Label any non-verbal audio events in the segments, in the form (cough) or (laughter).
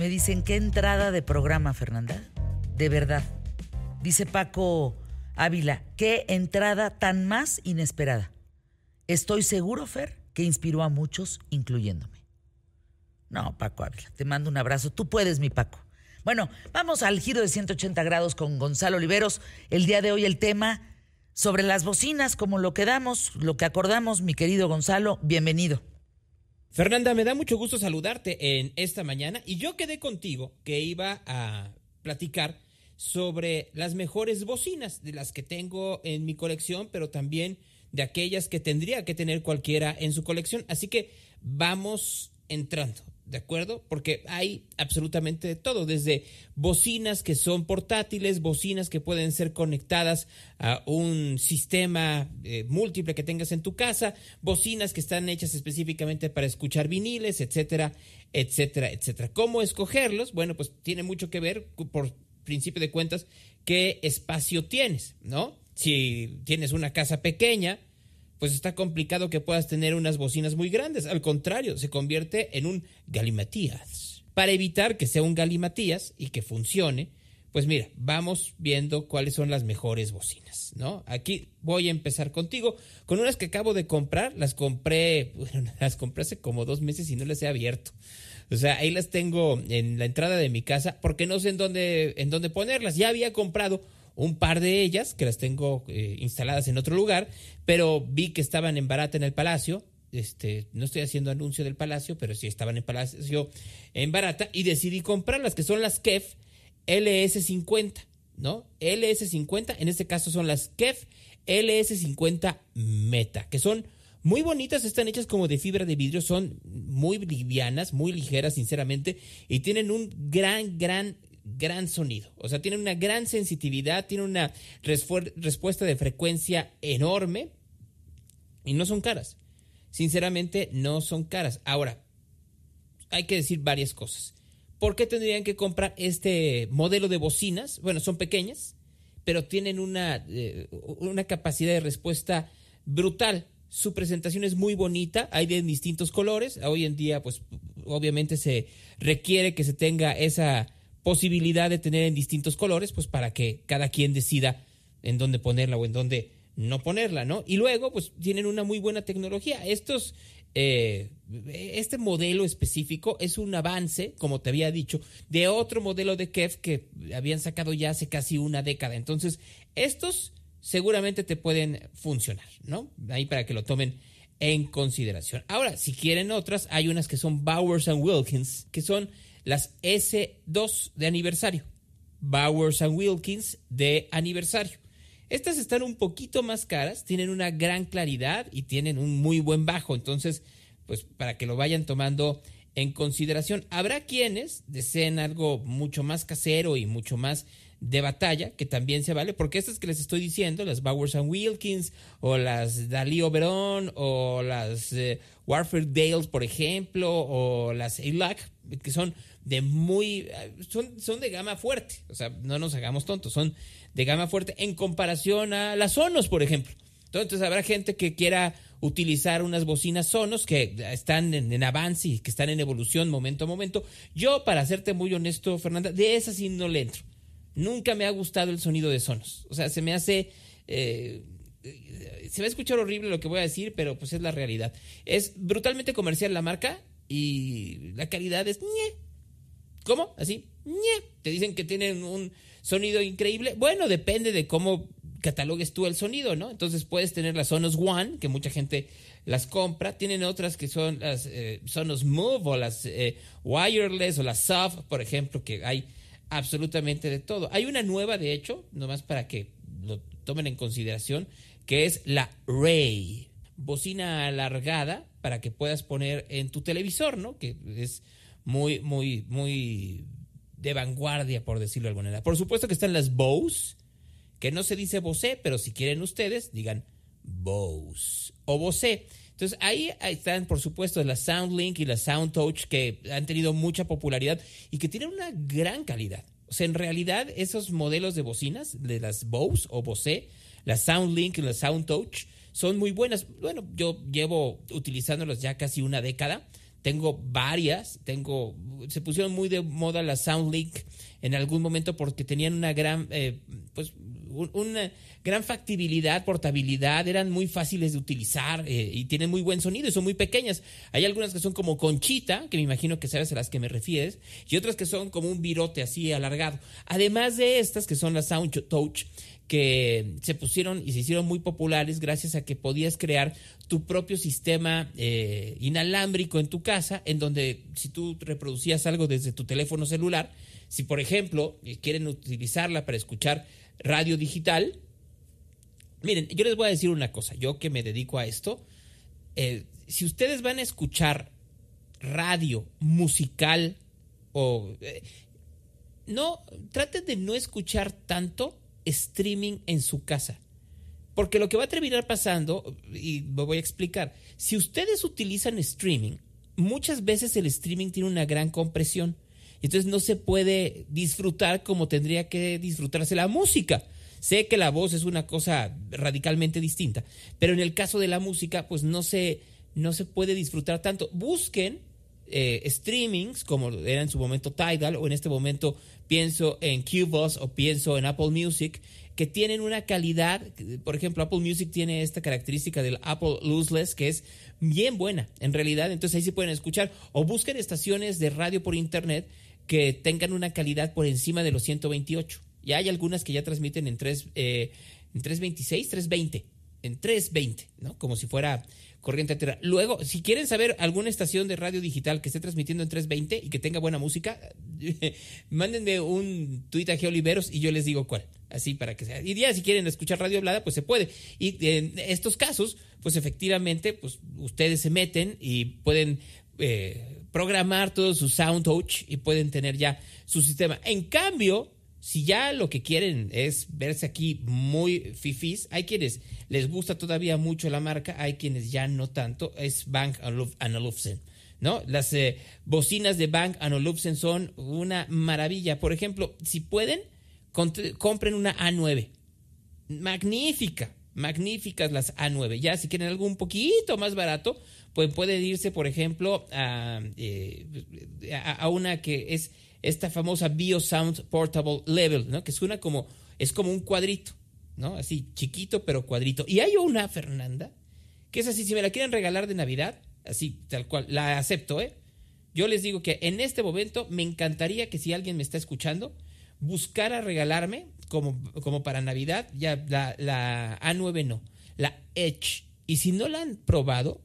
Me dicen, qué entrada de programa, Fernanda. De verdad. Dice Paco Ávila, qué entrada tan más inesperada. Estoy seguro, Fer, que inspiró a muchos, incluyéndome. No, Paco Ávila, te mando un abrazo. Tú puedes, mi Paco. Bueno, vamos al giro de 180 grados con Gonzalo Oliveros. El día de hoy el tema sobre las bocinas, como lo quedamos, lo que acordamos, mi querido Gonzalo, bienvenido. Fernanda, me da mucho gusto saludarte en esta mañana y yo quedé contigo que iba a platicar sobre las mejores bocinas de las que tengo en mi colección, pero también de aquellas que tendría que tener cualquiera en su colección. Así que vamos entrando. ¿De acuerdo? Porque hay absolutamente de todo, desde bocinas que son portátiles, bocinas que pueden ser conectadas a un sistema eh, múltiple que tengas en tu casa, bocinas que están hechas específicamente para escuchar viniles, etcétera, etcétera, etcétera. ¿Cómo escogerlos? Bueno, pues tiene mucho que ver, por principio de cuentas, qué espacio tienes, ¿no? Si tienes una casa pequeña, pues está complicado que puedas tener unas bocinas muy grandes. Al contrario, se convierte en un galimatías. Para evitar que sea un galimatías y que funcione, pues mira, vamos viendo cuáles son las mejores bocinas, ¿no? Aquí voy a empezar contigo con unas que acabo de comprar. Las compré, (laughs) bueno, las compré hace como dos meses y no las he abierto. O sea, ahí las tengo en la entrada de mi casa porque no sé en dónde, en dónde ponerlas. Ya había comprado un par de ellas que las tengo eh, instaladas en otro lugar, pero vi que estaban en barata en el Palacio. Este, no estoy haciendo anuncio del Palacio, pero sí estaban en Palacio en barata y decidí comprarlas, que son las KEF LS50, ¿no? LS50, en este caso son las KEF LS50 Meta, que son muy bonitas, están hechas como de fibra de vidrio, son muy livianas, muy ligeras, sinceramente, y tienen un gran, gran gran sonido. O sea, tiene una gran sensitividad, tiene una respuesta de frecuencia enorme y no son caras. Sinceramente, no son caras. Ahora, hay que decir varias cosas. ¿Por qué tendrían que comprar este modelo de bocinas? Bueno, son pequeñas, pero tienen una, eh, una capacidad de respuesta brutal. Su presentación es muy bonita, hay de distintos colores. Hoy en día, pues obviamente se requiere que se tenga esa posibilidad de tener en distintos colores, pues para que cada quien decida en dónde ponerla o en dónde no ponerla, ¿no? Y luego, pues tienen una muy buena tecnología. Estos, eh, este modelo específico es un avance, como te había dicho, de otro modelo de KEF que habían sacado ya hace casi una década. Entonces, estos seguramente te pueden funcionar, ¿no? Ahí para que lo tomen en consideración. Ahora, si quieren otras, hay unas que son Bowers and Wilkins, que son las S2 de aniversario, Bowers and Wilkins de aniversario. Estas están un poquito más caras, tienen una gran claridad y tienen un muy buen bajo, entonces, pues para que lo vayan tomando en consideración. Habrá quienes deseen algo mucho más casero y mucho más de batalla, que también se vale, porque estas que les estoy diciendo, las Bowers and Wilkins, o las Dalí Oberon, o las eh, Warfare Dales, por ejemplo, o las ELAC, que son de muy, son, son de gama fuerte, o sea, no nos hagamos tontos, son de gama fuerte en comparación a las Sonos, por ejemplo. Entonces habrá gente que quiera utilizar unas bocinas Sonos que están en, avance y que están en evolución momento a momento. Yo, para serte muy honesto, Fernanda, de esas sí no le entro. Nunca me ha gustado el sonido de Sonos. O sea, se me hace... Eh, se va a escuchar horrible lo que voy a decir, pero pues es la realidad. Es brutalmente comercial la marca y la calidad es... ¿Cómo? Así. Te dicen que tienen un sonido increíble. Bueno, depende de cómo catalogues tú el sonido, ¿no? Entonces puedes tener las Sonos One, que mucha gente las compra. Tienen otras que son las eh, Sonos Move o las eh, Wireless o las Soft, por ejemplo, que hay absolutamente de todo. Hay una nueva, de hecho, nomás para que lo tomen en consideración, que es la Ray. Bocina alargada para que puedas poner en tu televisor, ¿no? Que es muy, muy, muy de vanguardia, por decirlo de alguna manera. Por supuesto que están las Bose, que no se dice Bose, pero si quieren ustedes, digan Bose o Bose. Entonces ahí, están, por supuesto, las SoundLink y las SoundTouch que han tenido mucha popularidad y que tienen una gran calidad. O sea, en realidad esos modelos de bocinas, de las Bose o Bose, las SoundLink y las SoundTouch, son muy buenas. Bueno, yo llevo utilizándolas ya casi una década tengo varias, tengo, se pusieron muy de moda las SoundLink en algún momento porque tenían una gran, eh, pues, una gran factibilidad, portabilidad, eran muy fáciles de utilizar eh, y tienen muy buen sonido y son muy pequeñas. Hay algunas que son como conchita, que me imagino que sabes a las que me refieres, y otras que son como un virote así alargado. Además de estas que son las Sound Touch, que se pusieron y se hicieron muy populares gracias a que podías crear tu propio sistema eh, inalámbrico en tu casa, en donde si tú reproducías algo desde tu teléfono celular, si por ejemplo quieren utilizarla para escuchar radio digital, miren, yo les voy a decir una cosa, yo que me dedico a esto, eh, si ustedes van a escuchar radio musical o... Eh, no, traten de no escuchar tanto streaming en su casa. Porque lo que va a terminar pasando, y me voy a explicar, si ustedes utilizan streaming, muchas veces el streaming tiene una gran compresión. Entonces no se puede disfrutar como tendría que disfrutarse la música. Sé que la voz es una cosa radicalmente distinta, pero en el caso de la música, pues no se, no se puede disfrutar tanto. Busquen eh, streamings, como era en su momento Tidal, o en este momento pienso en Qbox o pienso en Apple Music, que tienen una calidad, por ejemplo, Apple Music tiene esta característica del Apple Lossless, que es bien buena en realidad, entonces ahí sí pueden escuchar, o busquen estaciones de radio por internet que tengan una calidad por encima de los 128. Ya hay algunas que ya transmiten en, 3, eh, en 326, 320, en 320, ¿no? Como si fuera corriente altera. Luego, si quieren saber alguna estación de radio digital que esté transmitiendo en 320 y que tenga buena música, (laughs) mándenme un tuit a Geoliveros y yo les digo cuál. Así para que sea. Y ya si quieren escuchar radio hablada, pues se puede. Y en estos casos, pues efectivamente, pues ustedes se meten y pueden eh, programar todo su sound touch y pueden tener ya su sistema. En cambio, si ya lo que quieren es verse aquí muy fifís, hay quienes les gusta todavía mucho la marca, hay quienes ya no tanto, es Bank Olufsen. ¿No? Las eh, bocinas de Bank Olufsen son una maravilla. Por ejemplo, si pueden, compren una A9. Magnífica, magníficas las A9. Ya si quieren algo un poquito más barato, pues pueden irse, por ejemplo, a, eh, a una que es esta famosa BioSound Portable Level, ¿no? Que suena como, es como un cuadrito, ¿no? Así, chiquito, pero cuadrito. Y hay una, Fernanda, que es así, si me la quieren regalar de Navidad, así, tal cual, la acepto, ¿eh? Yo les digo que en este momento me encantaría que si alguien me está escuchando, buscara regalarme, como, como para Navidad, ya la, la A9 no, la Edge. Y si no la han probado,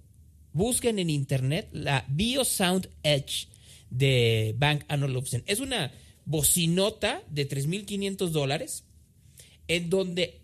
busquen en internet la BioSound Edge de Bank Olufsen. Es una bocinota de 3.500 dólares en donde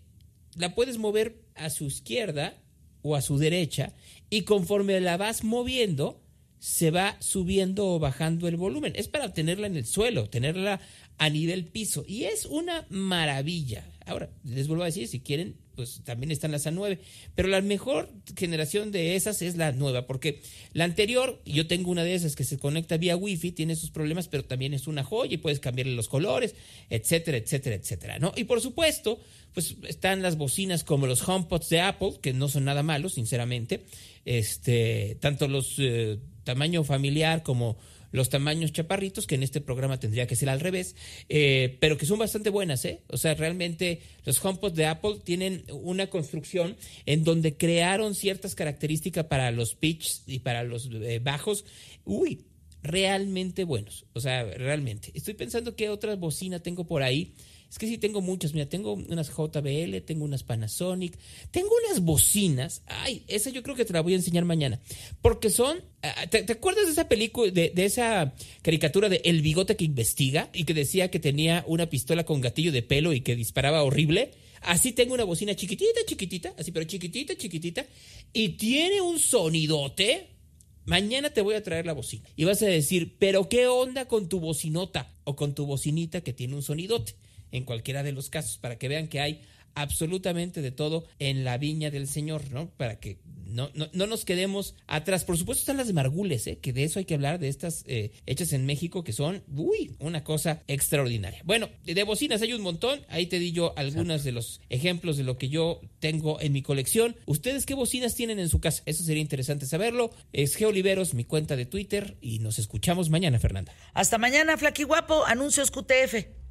la puedes mover a su izquierda o a su derecha y conforme la vas moviendo se va subiendo o bajando el volumen. Es para tenerla en el suelo, tenerla a nivel piso y es una maravilla. Ahora, les vuelvo a decir, si quieren, pues también están las A9. Pero la mejor generación de esas es la nueva, porque la anterior, yo tengo una de esas que se conecta vía Wi-Fi, tiene sus problemas, pero también es una joya y puedes cambiarle los colores, etcétera, etcétera, etcétera, ¿no? Y por supuesto, pues están las bocinas como los HomePods de Apple, que no son nada malos, sinceramente. Este, tanto los eh, tamaño familiar como los tamaños chaparritos, que en este programa tendría que ser al revés, eh, pero que son bastante buenas, ¿eh? O sea, realmente los HomePod de Apple tienen una construcción en donde crearon ciertas características para los pitch y para los eh, bajos. Uy, realmente buenos. O sea, realmente. Estoy pensando qué otra bocina tengo por ahí es que sí tengo muchas, mira, tengo unas JBL, tengo unas Panasonic, tengo unas bocinas. Ay, esa yo creo que te la voy a enseñar mañana. Porque son, ah, ¿te, acuerdas de esa película, de, esa caricatura de El bigote que investiga y que decía que tenía una pistola con gatillo de pelo y que disparaba horrible? Así tengo una bocina chiquitita, chiquitita, así pero chiquitita, chiquitita, y tiene un sonidote. Mañana te voy a traer la bocina y vas a decir, pero ¿qué onda con tu bocinota o con tu bocinita que tiene un sonidote? en cualquiera de los casos, para que vean que hay absolutamente de todo en la viña del Señor, ¿no? Para que no, no, nos quedemos atrás. Por supuesto están las margules, ¿eh? que de eso hay que hablar, de estas eh, hechas en México que son, uy, una cosa extraordinaria. Bueno, de bocinas hay un montón. Ahí te di yo algunos de los ejemplos de lo que yo tengo en mi colección. ¿Ustedes qué bocinas tienen en su casa? Eso sería interesante saberlo. Es Geoliveros, mi cuenta de Twitter, y nos escuchamos mañana, Fernanda. Hasta mañana, Flaqui Guapo. Anuncios QTF.